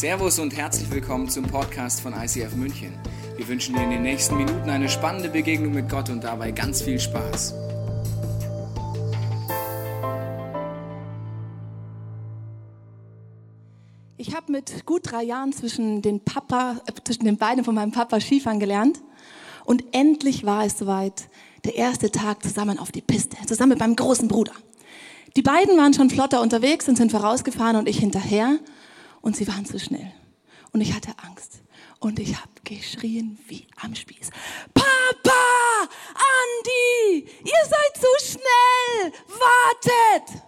Servus und herzlich willkommen zum Podcast von ICF München. Wir wünschen dir in den nächsten Minuten eine spannende Begegnung mit Gott und dabei ganz viel Spaß. Ich habe mit gut drei Jahren zwischen den, Papa, äh, zwischen den Beinen von meinem Papa Skifahren gelernt. Und endlich war es soweit. Der erste Tag zusammen auf die Piste, zusammen mit meinem großen Bruder. Die beiden waren schon flotter unterwegs und sind vorausgefahren und ich hinterher. Und sie waren zu schnell. Und ich hatte Angst. Und ich habe geschrien wie am Spieß. Papa! Andi! Ihr seid zu schnell! Wartet!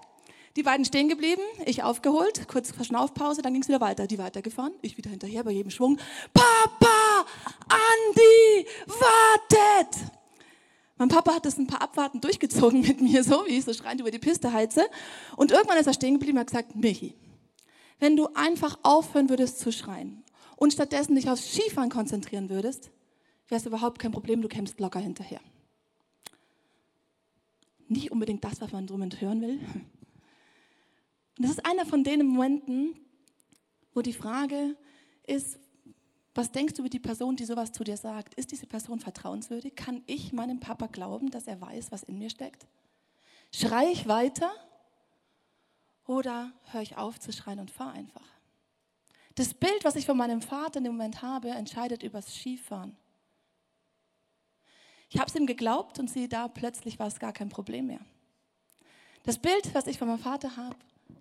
Die beiden stehen geblieben, ich aufgeholt, kurz Verschnaufpause, dann ging es wieder weiter. Die weitergefahren, ich wieder hinterher bei jedem Schwung. Papa! Andi! Wartet! Mein Papa hat das ein paar Abwarten durchgezogen mit mir, so wie ich so schreiend über die Piste heize. Und irgendwann ist er stehen geblieben und hat gesagt, Michi, wenn du einfach aufhören würdest zu schreien und stattdessen dich aufs Skifahren konzentrieren würdest, wäre es überhaupt kein Problem, du kämpfst locker hinterher. Nicht unbedingt das, was man drum hören will. Und das ist einer von den Momenten, wo die Frage ist, was denkst du über die Person, die sowas zu dir sagt? Ist diese Person vertrauenswürdig? Kann ich meinem Papa glauben, dass er weiß, was in mir steckt? Schrei ich weiter oder höre ich auf zu schreien und fahre einfach? Das Bild, was ich von meinem Vater dem Moment habe, entscheidet über das Skifahren. Ich habe es ihm geglaubt und siehe da, plötzlich war es gar kein Problem mehr. Das Bild, was ich von meinem Vater habe,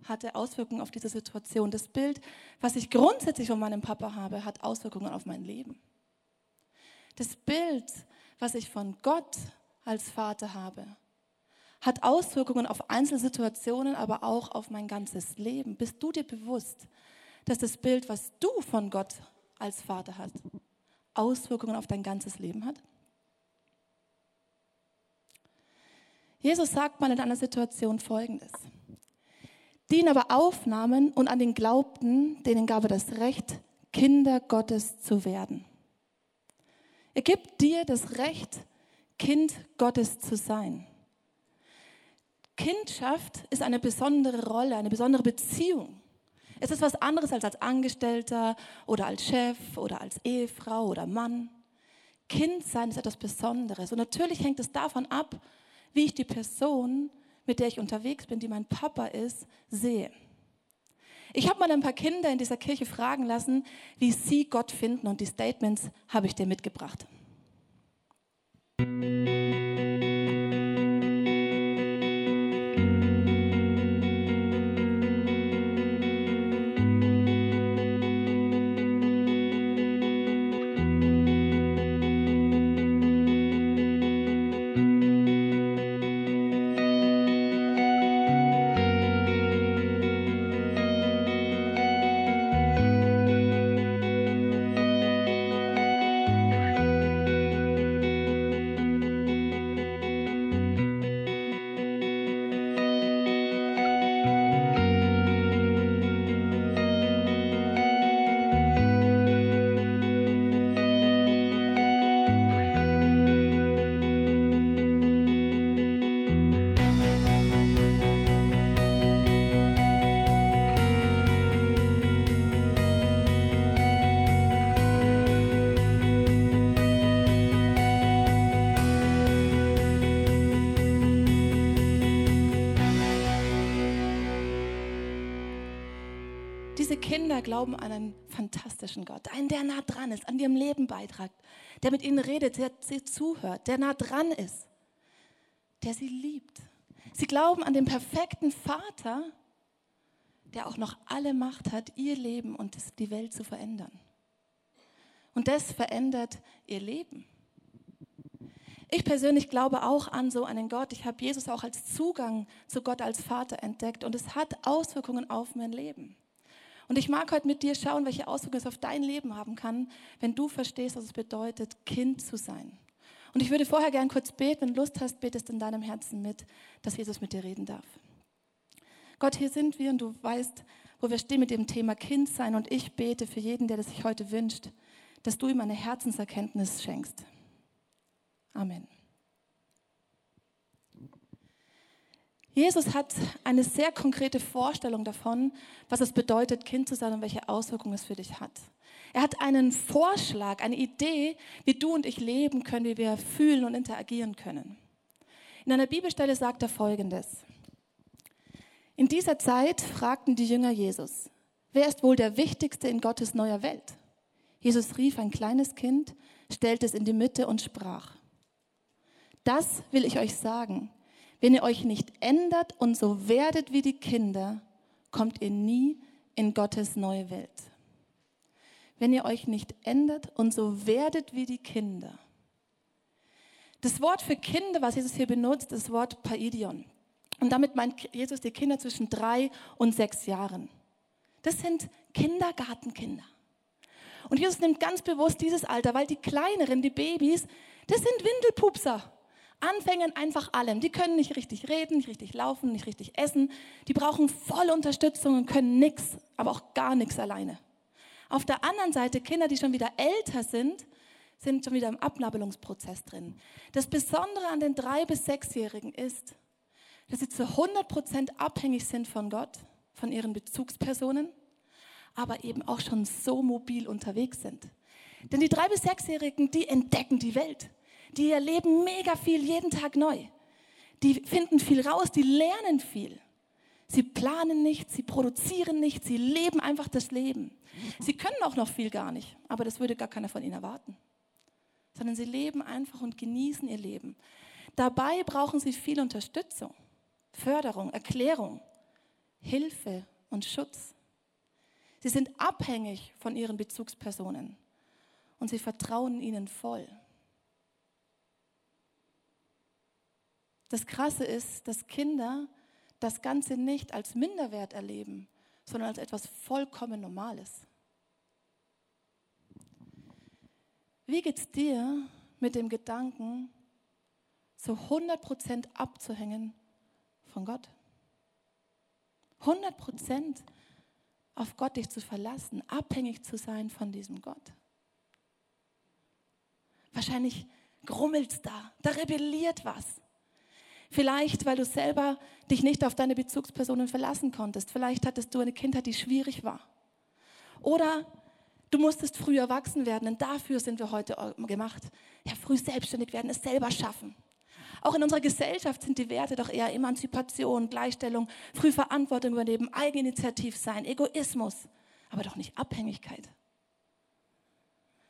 hatte Auswirkungen auf diese Situation. Das Bild, was ich grundsätzlich von meinem Papa habe, hat Auswirkungen auf mein Leben. Das Bild, was ich von Gott als Vater habe, hat Auswirkungen auf Einzelsituationen, aber auch auf mein ganzes Leben. Bist du dir bewusst, dass das Bild, was du von Gott als Vater hast, Auswirkungen auf dein ganzes Leben hat? Jesus sagt mal in einer Situation Folgendes. Die ihn aber aufnahmen und an den glaubten, denen gab er das Recht, Kinder Gottes zu werden. Er gibt dir das Recht, Kind Gottes zu sein. Kindschaft ist eine besondere Rolle, eine besondere Beziehung. Es ist was anderes als als Angestellter oder als Chef oder als Ehefrau oder Mann. Kind sein ist etwas Besonderes. Und natürlich hängt es davon ab, wie ich die Person, mit der ich unterwegs bin, die mein Papa ist, sehe. Ich habe mal ein paar Kinder in dieser Kirche fragen lassen, wie sie Gott finden und die Statements habe ich dir mitgebracht. Kinder glauben an einen fantastischen Gott, einen, der nah dran ist, an ihrem Leben beitragt, der mit ihnen redet, der sie zuhört, der nah dran ist, der sie liebt. Sie glauben an den perfekten Vater, der auch noch alle Macht hat, ihr Leben und die Welt zu verändern. Und das verändert ihr Leben. Ich persönlich glaube auch an so einen Gott. Ich habe Jesus auch als Zugang zu Gott als Vater entdeckt und es hat Auswirkungen auf mein Leben. Und ich mag heute mit dir schauen, welche Auswirkungen es auf dein Leben haben kann, wenn du verstehst, was es bedeutet, Kind zu sein. Und ich würde vorher gern kurz beten, wenn du Lust hast, betest in deinem Herzen mit, dass Jesus mit dir reden darf. Gott, hier sind wir und du weißt, wo wir stehen mit dem Thema Kind sein. Und ich bete für jeden, der das sich heute wünscht, dass du ihm eine Herzenserkenntnis schenkst. Amen. Jesus hat eine sehr konkrete Vorstellung davon, was es bedeutet, Kind zu sein und welche Auswirkungen es für dich hat. Er hat einen Vorschlag, eine Idee, wie du und ich leben können, wie wir fühlen und interagieren können. In einer Bibelstelle sagt er Folgendes. In dieser Zeit fragten die Jünger Jesus, wer ist wohl der Wichtigste in Gottes neuer Welt? Jesus rief ein kleines Kind, stellte es in die Mitte und sprach, das will ich euch sagen. Wenn ihr euch nicht ändert und so werdet wie die Kinder, kommt ihr nie in Gottes neue Welt. Wenn ihr euch nicht ändert und so werdet wie die Kinder. Das Wort für Kinder, was Jesus hier benutzt, ist das Wort Paidion. Und damit meint Jesus die Kinder zwischen drei und sechs Jahren. Das sind Kindergartenkinder. Und Jesus nimmt ganz bewusst dieses Alter, weil die kleineren, die Babys, das sind Windelpupser. Anfängen einfach allem. Die können nicht richtig reden, nicht richtig laufen, nicht richtig essen. Die brauchen volle Unterstützung und können nichts, aber auch gar nichts alleine. Auf der anderen Seite Kinder, die schon wieder älter sind, sind schon wieder im Abnabelungsprozess drin. Das Besondere an den drei bis sechsjährigen ist, dass sie zu 100 Prozent abhängig sind von Gott, von ihren Bezugspersonen, aber eben auch schon so mobil unterwegs sind. Denn die drei bis sechsjährigen, die entdecken die Welt. Die erleben mega viel jeden Tag neu. Die finden viel raus, die lernen viel. Sie planen nicht, sie produzieren nicht, sie leben einfach das Leben. Sie können auch noch viel gar nicht, aber das würde gar keiner von ihnen erwarten. Sondern sie leben einfach und genießen ihr Leben. Dabei brauchen sie viel Unterstützung, Förderung, Erklärung, Hilfe und Schutz. Sie sind abhängig von ihren Bezugspersonen und sie vertrauen ihnen voll. Das Krasse ist, dass Kinder das Ganze nicht als Minderwert erleben, sondern als etwas vollkommen Normales. Wie geht es dir mit dem Gedanken, zu 100% abzuhängen von Gott? 100% auf Gott dich zu verlassen, abhängig zu sein von diesem Gott. Wahrscheinlich grummelt da, da rebelliert was. Vielleicht, weil du selber dich nicht auf deine Bezugspersonen verlassen konntest. Vielleicht hattest du eine Kindheit, die schwierig war. Oder du musstest früh erwachsen werden, denn dafür sind wir heute gemacht. Ja, früh selbstständig werden, es selber schaffen. Auch in unserer Gesellschaft sind die Werte doch eher Emanzipation, Gleichstellung, früh Verantwortung übernehmen, Eigeninitiativ sein, Egoismus, aber doch nicht Abhängigkeit.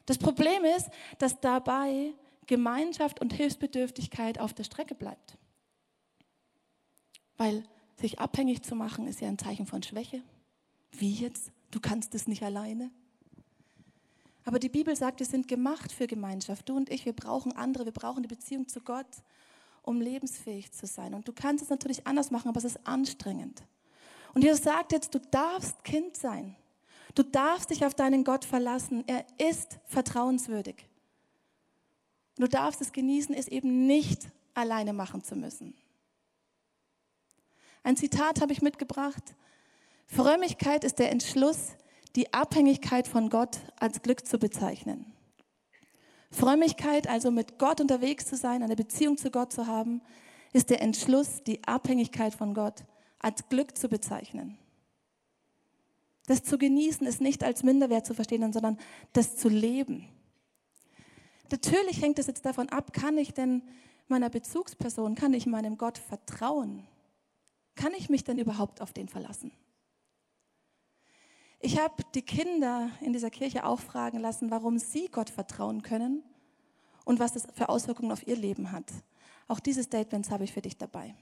Das Problem ist, dass dabei Gemeinschaft und Hilfsbedürftigkeit auf der Strecke bleibt. Weil sich abhängig zu machen ist ja ein Zeichen von Schwäche. Wie jetzt? Du kannst es nicht alleine. Aber die Bibel sagt, wir sind gemacht für Gemeinschaft. Du und ich, wir brauchen andere, wir brauchen die Beziehung zu Gott, um lebensfähig zu sein. Und du kannst es natürlich anders machen, aber es ist anstrengend. Und Jesus sagt jetzt, du darfst Kind sein. Du darfst dich auf deinen Gott verlassen. Er ist vertrauenswürdig. Du darfst es genießen, es eben nicht alleine machen zu müssen. Ein Zitat habe ich mitgebracht. Frömmigkeit ist der Entschluss, die Abhängigkeit von Gott als Glück zu bezeichnen. Frömmigkeit, also mit Gott unterwegs zu sein, eine Beziehung zu Gott zu haben, ist der Entschluss, die Abhängigkeit von Gott als Glück zu bezeichnen. Das zu genießen ist nicht als Minderwert zu verstehen, sondern das zu leben. Natürlich hängt es jetzt davon ab, kann ich denn meiner Bezugsperson, kann ich meinem Gott vertrauen? Kann ich mich denn überhaupt auf den verlassen? Ich habe die Kinder in dieser Kirche auch fragen lassen, warum sie Gott vertrauen können und was das für Auswirkungen auf ihr Leben hat. Auch diese Statements habe ich für dich dabei.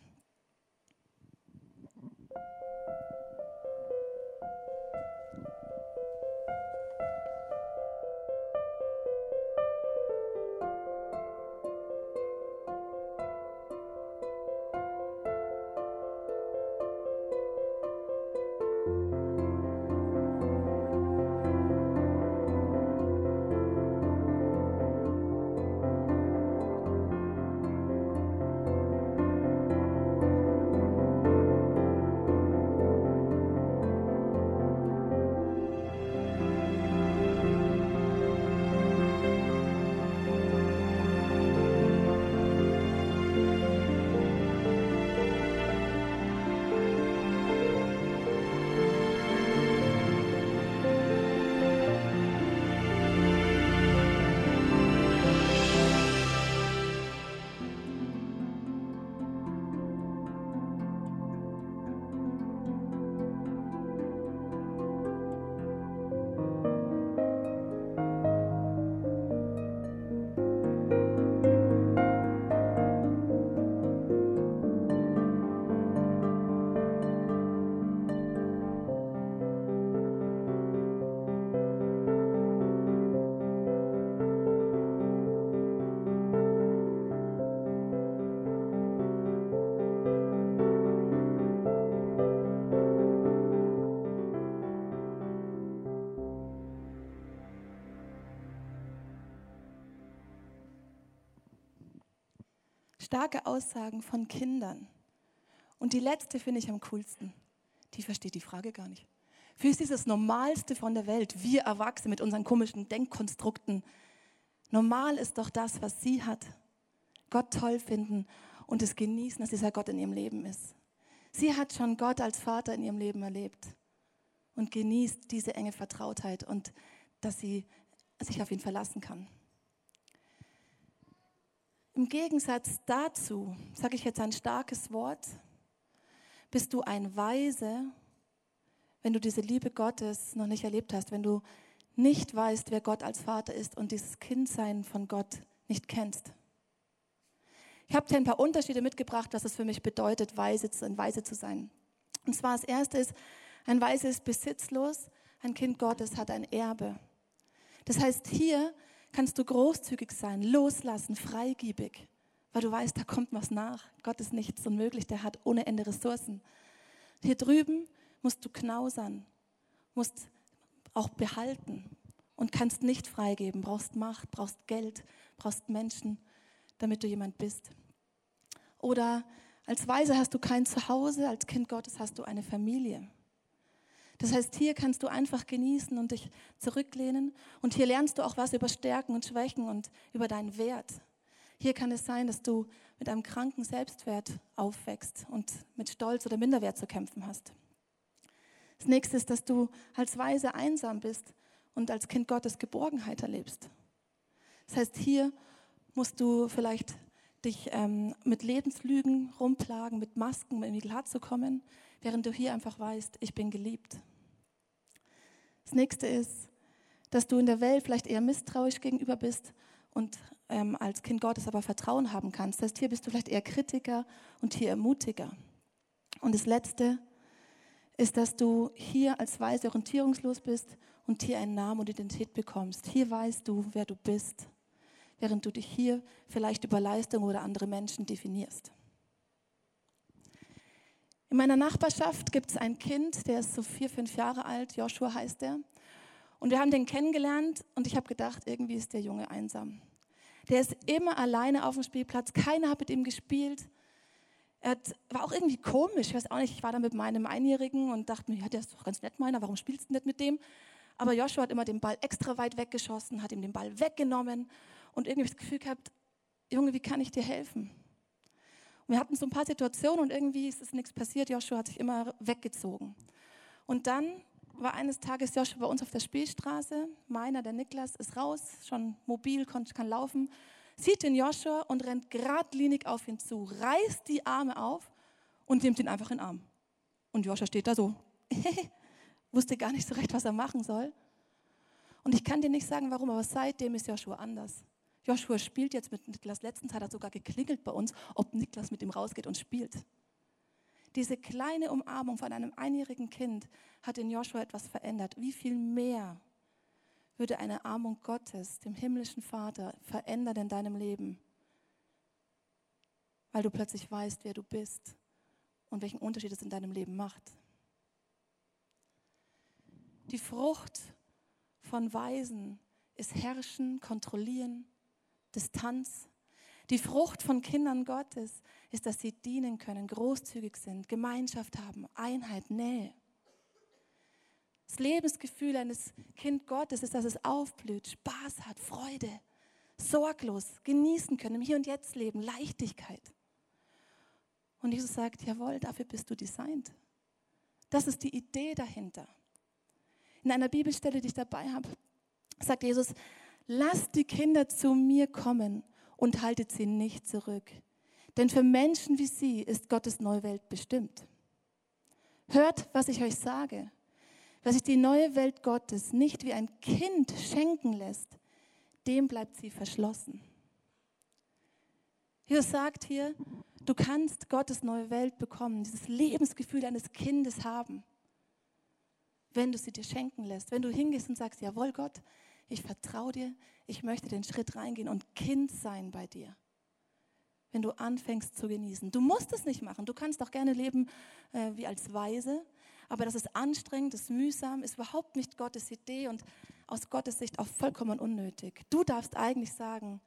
Starke Aussagen von Kindern. Und die letzte finde ich am coolsten. Die versteht die Frage gar nicht. Für sie ist das Normalste von der Welt. Wir Erwachsene mit unseren komischen Denkkonstrukten. Normal ist doch das, was sie hat. Gott toll finden und es genießen, dass dieser Gott in ihrem Leben ist. Sie hat schon Gott als Vater in ihrem Leben erlebt und genießt diese enge Vertrautheit und dass sie sich auf ihn verlassen kann. Im Gegensatz dazu sage ich jetzt ein starkes Wort. Bist du ein Weise, wenn du diese Liebe Gottes noch nicht erlebt hast, wenn du nicht weißt, wer Gott als Vater ist und dieses Kindsein von Gott nicht kennst. Ich habe dir ein paar Unterschiede mitgebracht, was es für mich bedeutet, weise zu, ein Weise zu sein. Und zwar das erste ist, ein Weise ist besitzlos, ein Kind Gottes hat ein Erbe. Das heißt, hier kannst du großzügig sein, loslassen, freigiebig, weil du weißt, da kommt was nach. Gott ist nichts unmöglich, der hat ohne Ende Ressourcen. Hier drüben musst du knausern, musst auch behalten und kannst nicht freigeben, brauchst Macht, brauchst Geld, brauchst Menschen, damit du jemand bist. Oder als Weise hast du kein Zuhause, als Kind Gottes hast du eine Familie. Das heißt, hier kannst du einfach genießen und dich zurücklehnen. Und hier lernst du auch was über Stärken und Schwächen und über deinen Wert. Hier kann es sein, dass du mit einem kranken Selbstwert aufwächst und mit Stolz oder Minderwert zu kämpfen hast. Das nächste ist, dass du als Weise einsam bist und als Kind Gottes Geborgenheit erlebst. Das heißt, hier musst du vielleicht dich ähm, mit Lebenslügen rumplagen, mit Masken, um irgendwie klar zu kommen, während du hier einfach weißt, ich bin geliebt. Das nächste ist, dass du in der Welt vielleicht eher misstrauisch gegenüber bist und ähm, als Kind Gottes aber Vertrauen haben kannst. Das heißt, hier bist du vielleicht eher Kritiker und hier ermutiger. Und das letzte ist, dass du hier als Weise orientierungslos bist und hier einen Namen und Identität bekommst. Hier weißt du, wer du bist, während du dich hier vielleicht über Leistung oder andere Menschen definierst. In meiner Nachbarschaft gibt es ein Kind, der ist so vier, fünf Jahre alt, Joshua heißt er. Und wir haben den kennengelernt und ich habe gedacht, irgendwie ist der Junge einsam. Der ist immer alleine auf dem Spielplatz, keiner hat mit ihm gespielt. Er hat, war auch irgendwie komisch, ich weiß auch nicht, ich war da mit meinem Einjährigen und dachte mir, ja, der ist doch ganz nett meiner, warum spielst du nicht mit dem? Aber Joshua hat immer den Ball extra weit weggeschossen, hat ihm den Ball weggenommen und irgendwie das Gefühl gehabt, Junge, wie kann ich dir helfen? wir hatten so ein paar Situationen und irgendwie ist es nichts passiert. Joshua hat sich immer weggezogen. Und dann war eines Tages Joshua bei uns auf der Spielstraße. Meiner, der Niklas, ist raus, schon mobil, kann laufen, sieht den Joshua und rennt geradlinig auf ihn zu, reißt die Arme auf und nimmt ihn einfach in den Arm. Und Joshua steht da so, wusste gar nicht so recht, was er machen soll. Und ich kann dir nicht sagen, warum, aber seitdem ist Joshua anders. Joshua spielt jetzt mit Niklas. Letztens hat er sogar geklingelt bei uns, ob Niklas mit ihm rausgeht und spielt. Diese kleine Umarmung von einem einjährigen Kind hat in Joshua etwas verändert. Wie viel mehr würde eine Umarmung Gottes, dem himmlischen Vater, verändern in deinem Leben? Weil du plötzlich weißt, wer du bist und welchen Unterschied es in deinem Leben macht. Die Frucht von Weisen ist Herrschen, Kontrollieren, Distanz. Die Frucht von Kindern Gottes ist, dass sie dienen können, großzügig sind, Gemeinschaft haben, Einheit, Nähe. Das Lebensgefühl eines Kind Gottes ist, dass es aufblüht, Spaß hat, Freude, sorglos genießen können, im Hier und Jetzt leben, Leichtigkeit. Und Jesus sagt, jawohl, dafür bist du designt. Das ist die Idee dahinter. In einer Bibelstelle, die ich dabei habe, sagt Jesus, lasst die Kinder zu mir kommen und haltet sie nicht zurück. Denn für Menschen wie sie ist Gottes neue Welt bestimmt. Hört, was ich euch sage. Wer sich die neue Welt Gottes nicht wie ein Kind schenken lässt, dem bleibt sie verschlossen. Jesus sagt hier, du kannst Gottes neue Welt bekommen, dieses Lebensgefühl eines Kindes haben, wenn du sie dir schenken lässt, wenn du hingehst und sagst, jawohl Gott, ich vertraue dir, ich möchte den Schritt reingehen und Kind sein bei dir. Wenn du anfängst zu genießen. Du musst es nicht machen. Du kannst auch gerne leben äh, wie als Weise. Aber das ist anstrengend, das ist mühsam, ist überhaupt nicht Gottes Idee und aus Gottes Sicht auch vollkommen unnötig. Du darfst eigentlich sagen,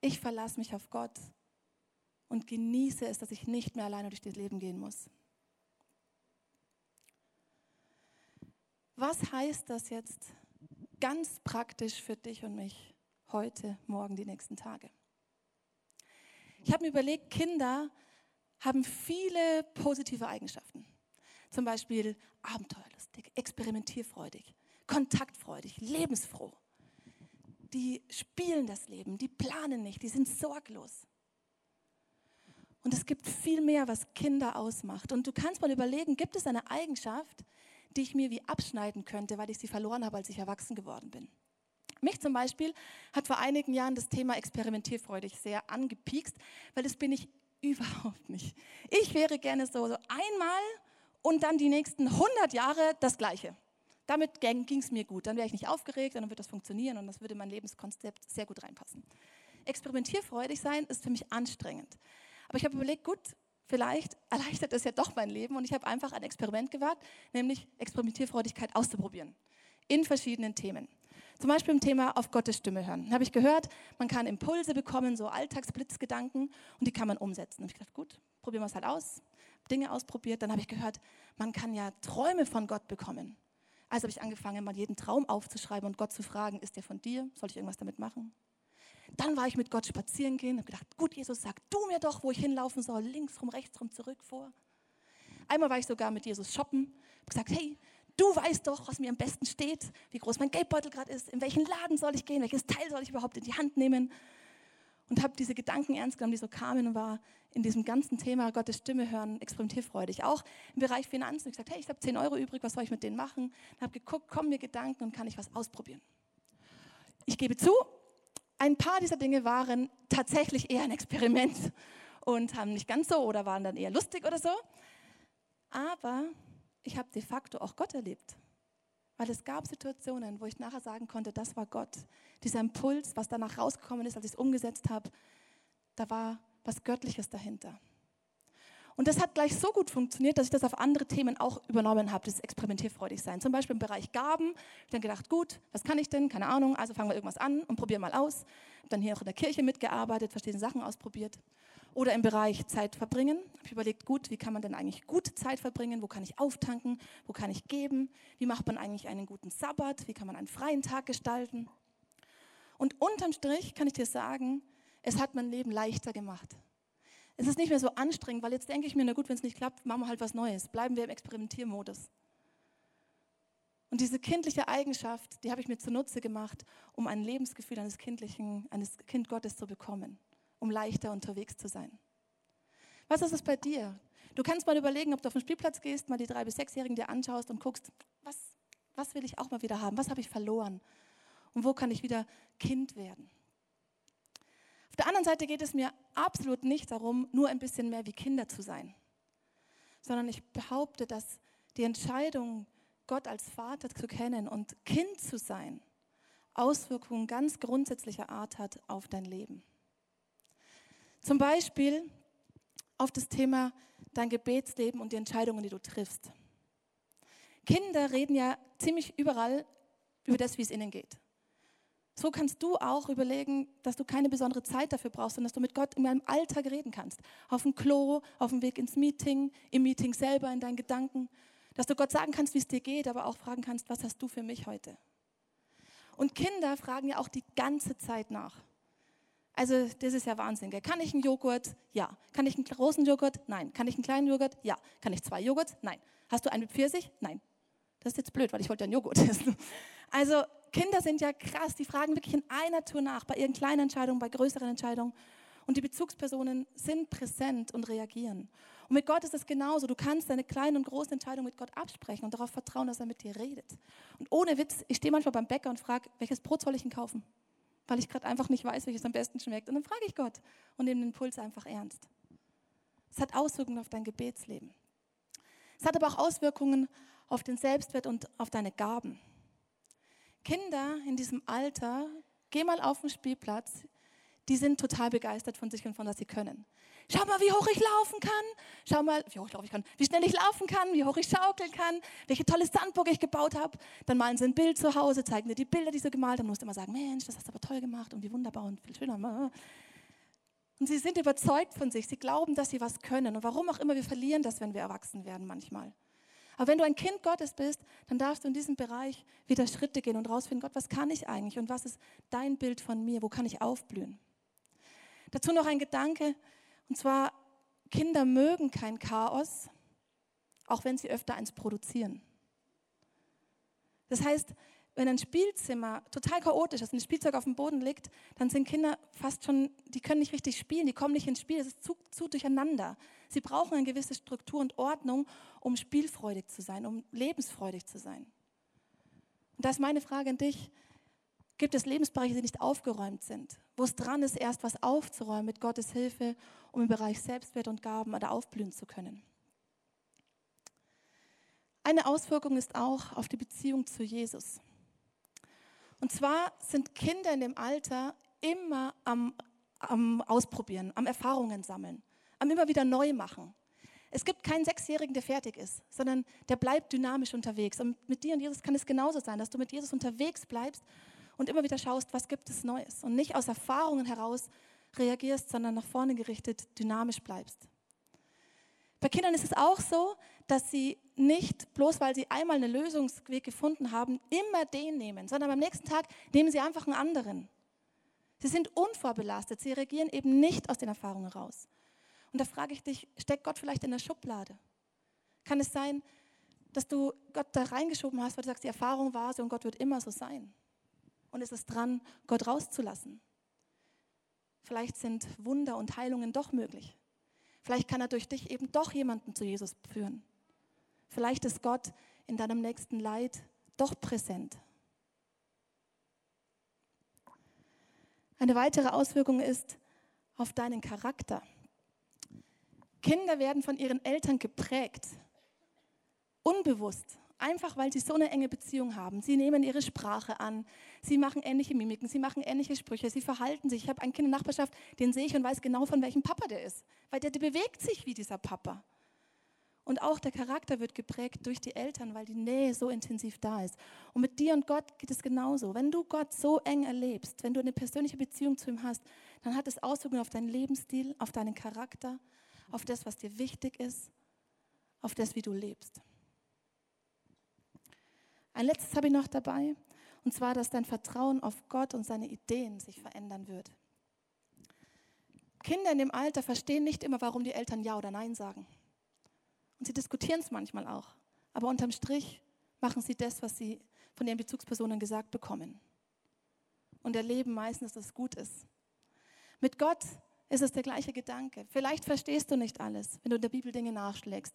ich verlasse mich auf Gott und genieße es, dass ich nicht mehr alleine durch das Leben gehen muss. Was heißt das jetzt ganz praktisch für dich und mich heute, morgen, die nächsten Tage? Ich habe mir überlegt, Kinder haben viele positive Eigenschaften. Zum Beispiel abenteuerlustig, experimentierfreudig, kontaktfreudig, lebensfroh. Die spielen das Leben, die planen nicht, die sind sorglos. Und es gibt viel mehr, was Kinder ausmacht. Und du kannst mal überlegen, gibt es eine Eigenschaft, die ich mir wie abschneiden könnte, weil ich sie verloren habe, als ich erwachsen geworden bin? Mich zum Beispiel hat vor einigen Jahren das Thema experimentierfreudig sehr angepiekst, weil das bin ich überhaupt nicht. Ich wäre gerne so, so einmal und dann die nächsten 100 Jahre das Gleiche. Damit ging es mir gut. Dann wäre ich nicht aufgeregt, dann würde das funktionieren und das würde mein Lebenskonzept sehr gut reinpassen. Experimentierfreudig sein ist für mich anstrengend. Aber ich habe überlegt, gut, vielleicht erleichtert es ja doch mein Leben und ich habe einfach ein Experiment gewagt, nämlich Experimentierfreudigkeit auszuprobieren in verschiedenen Themen. Zum Beispiel im Thema auf Gottes Stimme hören. Da habe ich gehört, man kann Impulse bekommen, so Alltagsblitzgedanken und die kann man umsetzen. Und ich gedacht, gut, probieren wir es halt aus. Dinge ausprobiert. Dann habe ich gehört, man kann ja Träume von Gott bekommen. Also habe ich angefangen, mal jeden Traum aufzuschreiben und Gott zu fragen, ist der von dir? Soll ich irgendwas damit machen? Dann war ich mit Gott spazieren gehen und gedacht, gut, Jesus, sag du mir doch, wo ich hinlaufen soll, links rum, rechts rum, zurück, vor. Einmal war ich sogar mit Jesus shoppen, habe gesagt, hey, du weißt doch, was mir am besten steht, wie groß mein Geldbeutel gerade ist, in welchen Laden soll ich gehen, welches Teil soll ich überhaupt in die Hand nehmen. Und habe diese Gedanken ernst genommen, die so kamen und war in diesem ganzen Thema Gottes Stimme hören experimentierfreudig. Auch im Bereich Finanzen. Ich gesagt, hey, ich habe 10 Euro übrig, was soll ich mit denen machen? Und habe geguckt, kommen mir Gedanken und kann ich was ausprobieren. Ich gebe zu, ein paar dieser Dinge waren tatsächlich eher ein Experiment und haben nicht ganz so oder waren dann eher lustig oder so. Aber ich habe de facto auch Gott erlebt. Weil es gab Situationen, wo ich nachher sagen konnte, das war Gott. Dieser Impuls, was danach rausgekommen ist, als ich es umgesetzt habe, da war was Göttliches dahinter. Und das hat gleich so gut funktioniert, dass ich das auf andere Themen auch übernommen habe, das experimentierfreudig sein. Zum Beispiel im Bereich Gaben. Ich dann gedacht, gut, was kann ich denn? Keine Ahnung. Also fangen wir irgendwas an und probieren mal aus. Dann hier auch in der Kirche mitgearbeitet, verschiedene Sachen ausprobiert. Oder im Bereich Zeit verbringen. Habe ich überlegt, gut, wie kann man denn eigentlich gut Zeit verbringen? Wo kann ich auftanken? Wo kann ich geben? Wie macht man eigentlich einen guten Sabbat? Wie kann man einen freien Tag gestalten? Und unterm Strich kann ich dir sagen, es hat mein Leben leichter gemacht. Es ist nicht mehr so anstrengend, weil jetzt denke ich mir, na gut, wenn es nicht klappt, machen wir halt was Neues. Bleiben wir im Experimentiermodus. Und diese kindliche Eigenschaft, die habe ich mir zunutze gemacht, um ein Lebensgefühl eines kindlichen, eines Kind Gottes zu bekommen, um leichter unterwegs zu sein. Was ist es bei dir? Du kannst mal überlegen, ob du auf den Spielplatz gehst, mal die drei bis sechsjährigen dir anschaust und guckst, was, was will ich auch mal wieder haben? Was habe ich verloren? Und wo kann ich wieder Kind werden? Auf der anderen Seite geht es mir absolut nicht darum, nur ein bisschen mehr wie Kinder zu sein, sondern ich behaupte, dass die Entscheidung, Gott als Vater zu kennen und Kind zu sein, Auswirkungen ganz grundsätzlicher Art hat auf dein Leben. Zum Beispiel auf das Thema dein Gebetsleben und die Entscheidungen, die du triffst. Kinder reden ja ziemlich überall über das, wie es ihnen geht. So kannst du auch überlegen, dass du keine besondere Zeit dafür brauchst, sondern dass du mit Gott in deinem Alltag reden kannst. Auf dem Klo, auf dem Weg ins Meeting, im Meeting selber, in deinen Gedanken. Dass du Gott sagen kannst, wie es dir geht, aber auch fragen kannst, was hast du für mich heute? Und Kinder fragen ja auch die ganze Zeit nach. Also das ist ja Wahnsinn. Gell? Kann ich einen Joghurt? Ja. Kann ich einen großen Joghurt? Nein. Kann ich einen kleinen Joghurt? Ja. Kann ich zwei Joghurts? Nein. Hast du einen mit Pfirsich? Nein. Das ist jetzt blöd, weil ich wollte ja einen Joghurt essen. Also Kinder sind ja krass, die fragen wirklich in einer Tour nach, bei ihren kleinen Entscheidungen, bei größeren Entscheidungen. Und die Bezugspersonen sind präsent und reagieren. Und mit Gott ist es genauso. Du kannst deine kleinen und großen Entscheidungen mit Gott absprechen und darauf vertrauen, dass er mit dir redet. Und ohne Witz, ich stehe manchmal beim Bäcker und frage, welches Brot soll ich denn kaufen? Weil ich gerade einfach nicht weiß, welches am besten schmeckt. Und dann frage ich Gott und nehme den Impuls einfach ernst. Es hat Auswirkungen auf dein Gebetsleben. Es hat aber auch Auswirkungen auf den Selbstwert und auf deine Gaben. Kinder in diesem Alter, geh mal auf den Spielplatz, die sind total begeistert von sich und von was sie können. Schau mal, wie hoch ich laufen kann. Schau mal, wie hoch ich laufen kann, wie schnell ich laufen kann, wie hoch ich schaukeln kann, welche tolle Sandburg ich gebaut habe. Dann malen sie ein Bild zu Hause, zeigen dir die Bilder, die sie gemalt haben. Du musst immer sagen, Mensch, das hast du aber toll gemacht und wie wunderbar und viel schöner. Und Und sie sind überzeugt von sich. Sie glauben, dass sie was können. Und warum auch immer, wir verlieren das, wenn wir erwachsen werden manchmal. Aber wenn du ein Kind Gottes bist, dann darfst du in diesem Bereich wieder Schritte gehen und rausfinden, Gott, was kann ich eigentlich und was ist dein Bild von mir? Wo kann ich aufblühen? Dazu noch ein Gedanke, und zwar, Kinder mögen kein Chaos, auch wenn sie öfter eins produzieren. Das heißt, wenn ein Spielzimmer total chaotisch ist und das Spielzeug auf dem Boden liegt, dann sind Kinder fast schon, die können nicht richtig spielen, die kommen nicht ins Spiel, es ist zu, zu durcheinander. Sie brauchen eine gewisse Struktur und Ordnung, um spielfreudig zu sein, um lebensfreudig zu sein. Und da ist meine Frage an dich, gibt es Lebensbereiche, die nicht aufgeräumt sind, wo es dran ist, erst was aufzuräumen mit Gottes Hilfe, um im Bereich Selbstwert und Gaben oder aufblühen zu können? Eine Auswirkung ist auch auf die Beziehung zu Jesus. Und zwar sind Kinder in dem Alter immer am, am Ausprobieren, am Erfahrungen sammeln, am immer wieder neu machen. Es gibt keinen Sechsjährigen, der fertig ist, sondern der bleibt dynamisch unterwegs. Und mit dir und Jesus kann es genauso sein, dass du mit Jesus unterwegs bleibst und immer wieder schaust, was gibt es Neues. Und nicht aus Erfahrungen heraus reagierst, sondern nach vorne gerichtet dynamisch bleibst. Bei Kindern ist es auch so, dass sie nicht, bloß weil sie einmal einen Lösungsweg gefunden haben, immer den nehmen, sondern beim nächsten Tag nehmen sie einfach einen anderen. Sie sind unvorbelastet, sie reagieren eben nicht aus den Erfahrungen raus. Und da frage ich dich, steckt Gott vielleicht in der Schublade? Kann es sein, dass du Gott da reingeschoben hast, weil du sagst, die Erfahrung war so und Gott wird immer so sein? Und ist es dran, Gott rauszulassen? Vielleicht sind Wunder und Heilungen doch möglich. Vielleicht kann er durch dich eben doch jemanden zu Jesus führen. Vielleicht ist Gott in deinem nächsten Leid doch präsent. Eine weitere Auswirkung ist auf deinen Charakter. Kinder werden von ihren Eltern geprägt, unbewusst. Einfach weil sie so eine enge Beziehung haben. Sie nehmen ihre Sprache an, sie machen ähnliche Mimiken, sie machen ähnliche Sprüche, sie verhalten sich. Ich habe ein Kind in der Nachbarschaft, den sehe ich und weiß genau, von welchem Papa der ist. Weil der, der bewegt sich wie dieser Papa. Und auch der Charakter wird geprägt durch die Eltern, weil die Nähe so intensiv da ist. Und mit dir und Gott geht es genauso. Wenn du Gott so eng erlebst, wenn du eine persönliche Beziehung zu ihm hast, dann hat es Auswirkungen auf deinen Lebensstil, auf deinen Charakter, auf das, was dir wichtig ist, auf das, wie du lebst. Ein letztes habe ich noch dabei, und zwar, dass dein Vertrauen auf Gott und seine Ideen sich verändern wird. Kinder in dem Alter verstehen nicht immer, warum die Eltern Ja oder Nein sagen. Und sie diskutieren es manchmal auch. Aber unterm Strich machen sie das, was sie von ihren Bezugspersonen gesagt bekommen. Und erleben meistens, dass es gut ist. Mit Gott ist es der gleiche Gedanke. Vielleicht verstehst du nicht alles, wenn du in der Bibel Dinge nachschlägst.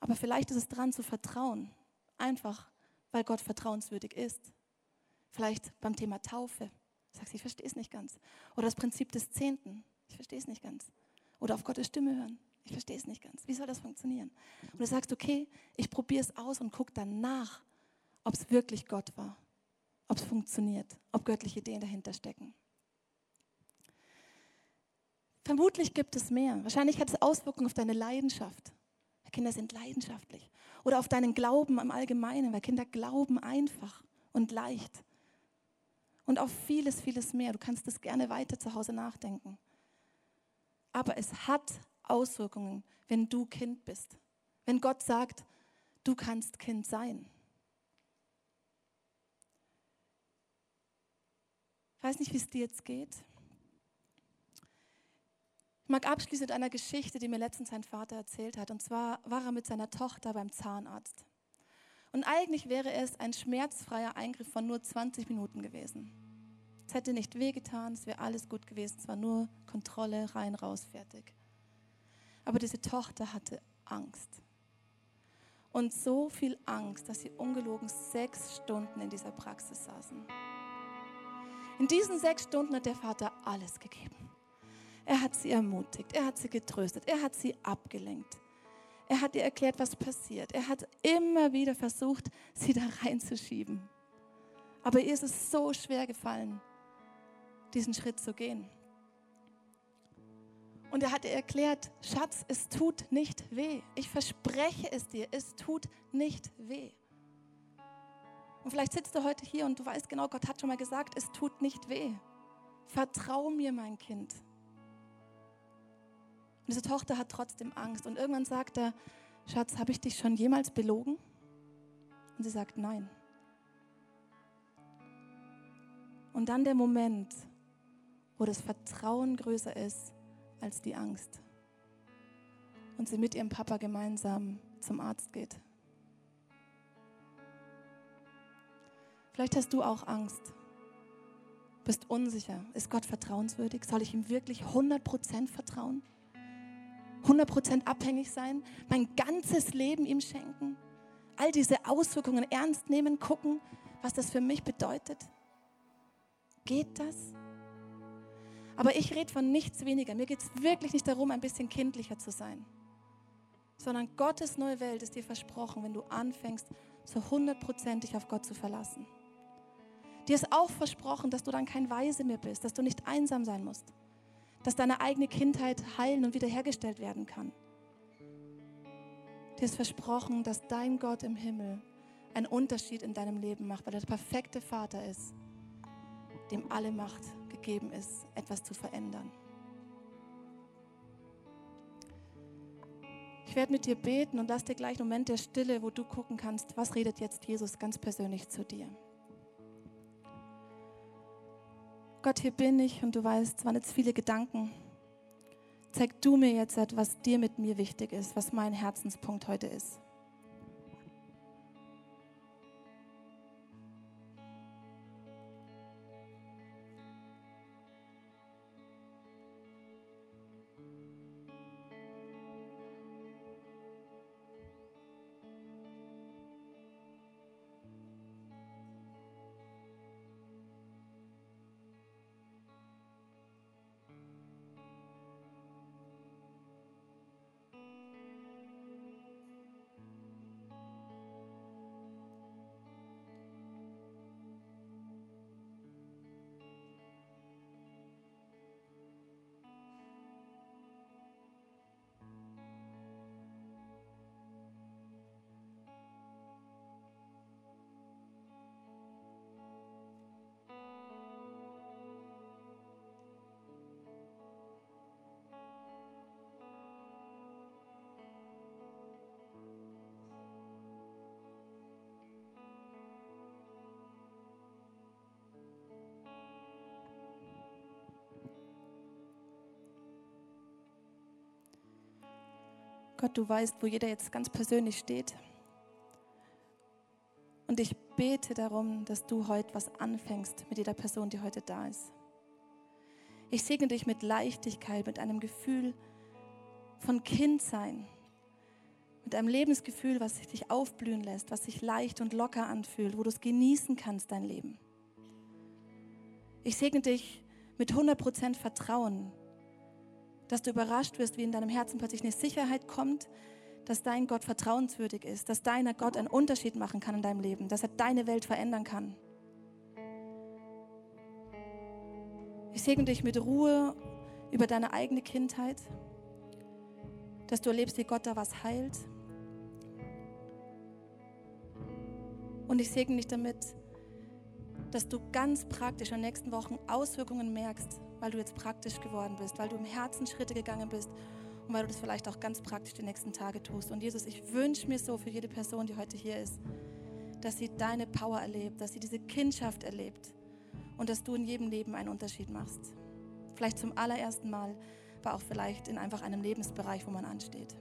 Aber vielleicht ist es dran zu vertrauen Einfach, weil Gott vertrauenswürdig ist. Vielleicht beim Thema Taufe. Sagst, ich verstehe es nicht ganz. Oder das Prinzip des Zehnten. Ich verstehe es nicht ganz. Oder auf Gottes Stimme hören. Ich verstehe es nicht ganz. Wie soll das funktionieren? Und du sagst, okay, ich probiere es aus und gucke dann nach, ob es wirklich Gott war. Ob es funktioniert. Ob göttliche Ideen dahinter stecken. Vermutlich gibt es mehr. Wahrscheinlich hat es Auswirkungen auf deine Leidenschaft. Kinder sind leidenschaftlich. Oder auf deinen Glauben im Allgemeinen, weil Kinder glauben einfach und leicht. Und auf vieles, vieles mehr. Du kannst das gerne weiter zu Hause nachdenken. Aber es hat Auswirkungen, wenn du Kind bist. Wenn Gott sagt, du kannst Kind sein. Ich weiß nicht, wie es dir jetzt geht. Ich mag abschließen mit einer Geschichte, die mir letztens sein Vater erzählt hat. Und zwar war er mit seiner Tochter beim Zahnarzt. Und eigentlich wäre es ein schmerzfreier Eingriff von nur 20 Minuten gewesen. Es hätte nicht wehgetan, es wäre alles gut gewesen. Es war nur Kontrolle, rein, raus, fertig. Aber diese Tochter hatte Angst. Und so viel Angst, dass sie ungelogen sechs Stunden in dieser Praxis saßen. In diesen sechs Stunden hat der Vater alles gegeben. Er hat sie ermutigt, er hat sie getröstet, er hat sie abgelenkt. Er hat ihr erklärt, was passiert. Er hat immer wieder versucht, sie da reinzuschieben. Aber ihr ist es so schwer gefallen, diesen Schritt zu gehen. Und er hat ihr erklärt, Schatz, es tut nicht weh. Ich verspreche es dir, es tut nicht weh. Und vielleicht sitzt du heute hier und du weißt genau, Gott hat schon mal gesagt, es tut nicht weh. Vertrau mir, mein Kind. diese Tochter hat trotzdem Angst. Und irgendwann sagt er, Schatz, habe ich dich schon jemals belogen? Und sie sagt, nein. Und dann der Moment, wo das Vertrauen größer ist als die Angst. Und sie mit ihrem Papa gemeinsam zum Arzt geht. Vielleicht hast du auch Angst, bist unsicher. Ist Gott vertrauenswürdig? Soll ich ihm wirklich 100% vertrauen? 100% abhängig sein? Mein ganzes Leben ihm schenken? All diese Auswirkungen ernst nehmen, gucken, was das für mich bedeutet? Geht das? Aber ich rede von nichts weniger. Mir geht es wirklich nicht darum, ein bisschen kindlicher zu sein, sondern Gottes neue Welt ist dir versprochen, wenn du anfängst, so hundertprozentig auf Gott zu verlassen. Dir ist auch versprochen, dass du dann kein Weise mehr bist, dass du nicht einsam sein musst, dass deine eigene Kindheit heilen und wiederhergestellt werden kann. Dir ist versprochen, dass dein Gott im Himmel einen Unterschied in deinem Leben macht, weil er der perfekte Vater ist, dem alle Macht gegeben ist, etwas zu verändern. Ich werde mit dir beten und lass dir gleich einen Moment der Stille, wo du gucken kannst, was redet jetzt Jesus ganz persönlich zu dir. Gott, hier bin ich und du weißt, es waren jetzt viele Gedanken. Zeig du mir jetzt, was dir mit mir wichtig ist, was mein Herzenspunkt heute ist. Gott, du weißt, wo jeder jetzt ganz persönlich steht. Und ich bete darum, dass du heute was anfängst mit jeder Person, die heute da ist. Ich segne dich mit Leichtigkeit, mit einem Gefühl von Kindsein, mit einem Lebensgefühl, was dich aufblühen lässt, was sich leicht und locker anfühlt, wo du es genießen kannst, dein Leben. Ich segne dich mit 100% Vertrauen, dass du überrascht wirst, wie in deinem Herzen plötzlich eine Sicherheit kommt, dass dein Gott vertrauenswürdig ist, dass deiner Gott einen Unterschied machen kann in deinem Leben, dass er deine Welt verändern kann. Ich segne dich mit Ruhe über deine eigene Kindheit, dass du erlebst, wie Gott da was heilt. Und ich segne dich damit, dass du ganz praktisch in den nächsten Wochen Auswirkungen merkst weil du jetzt praktisch geworden bist, weil du im Herzen Schritte gegangen bist und weil du das vielleicht auch ganz praktisch die nächsten Tage tust. Und Jesus, ich wünsche mir so für jede Person, die heute hier ist, dass sie deine Power erlebt, dass sie diese Kindschaft erlebt und dass du in jedem Leben einen Unterschied machst. Vielleicht zum allerersten Mal, aber auch vielleicht in einfach einem Lebensbereich, wo man ansteht.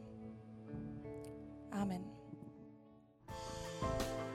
Amen.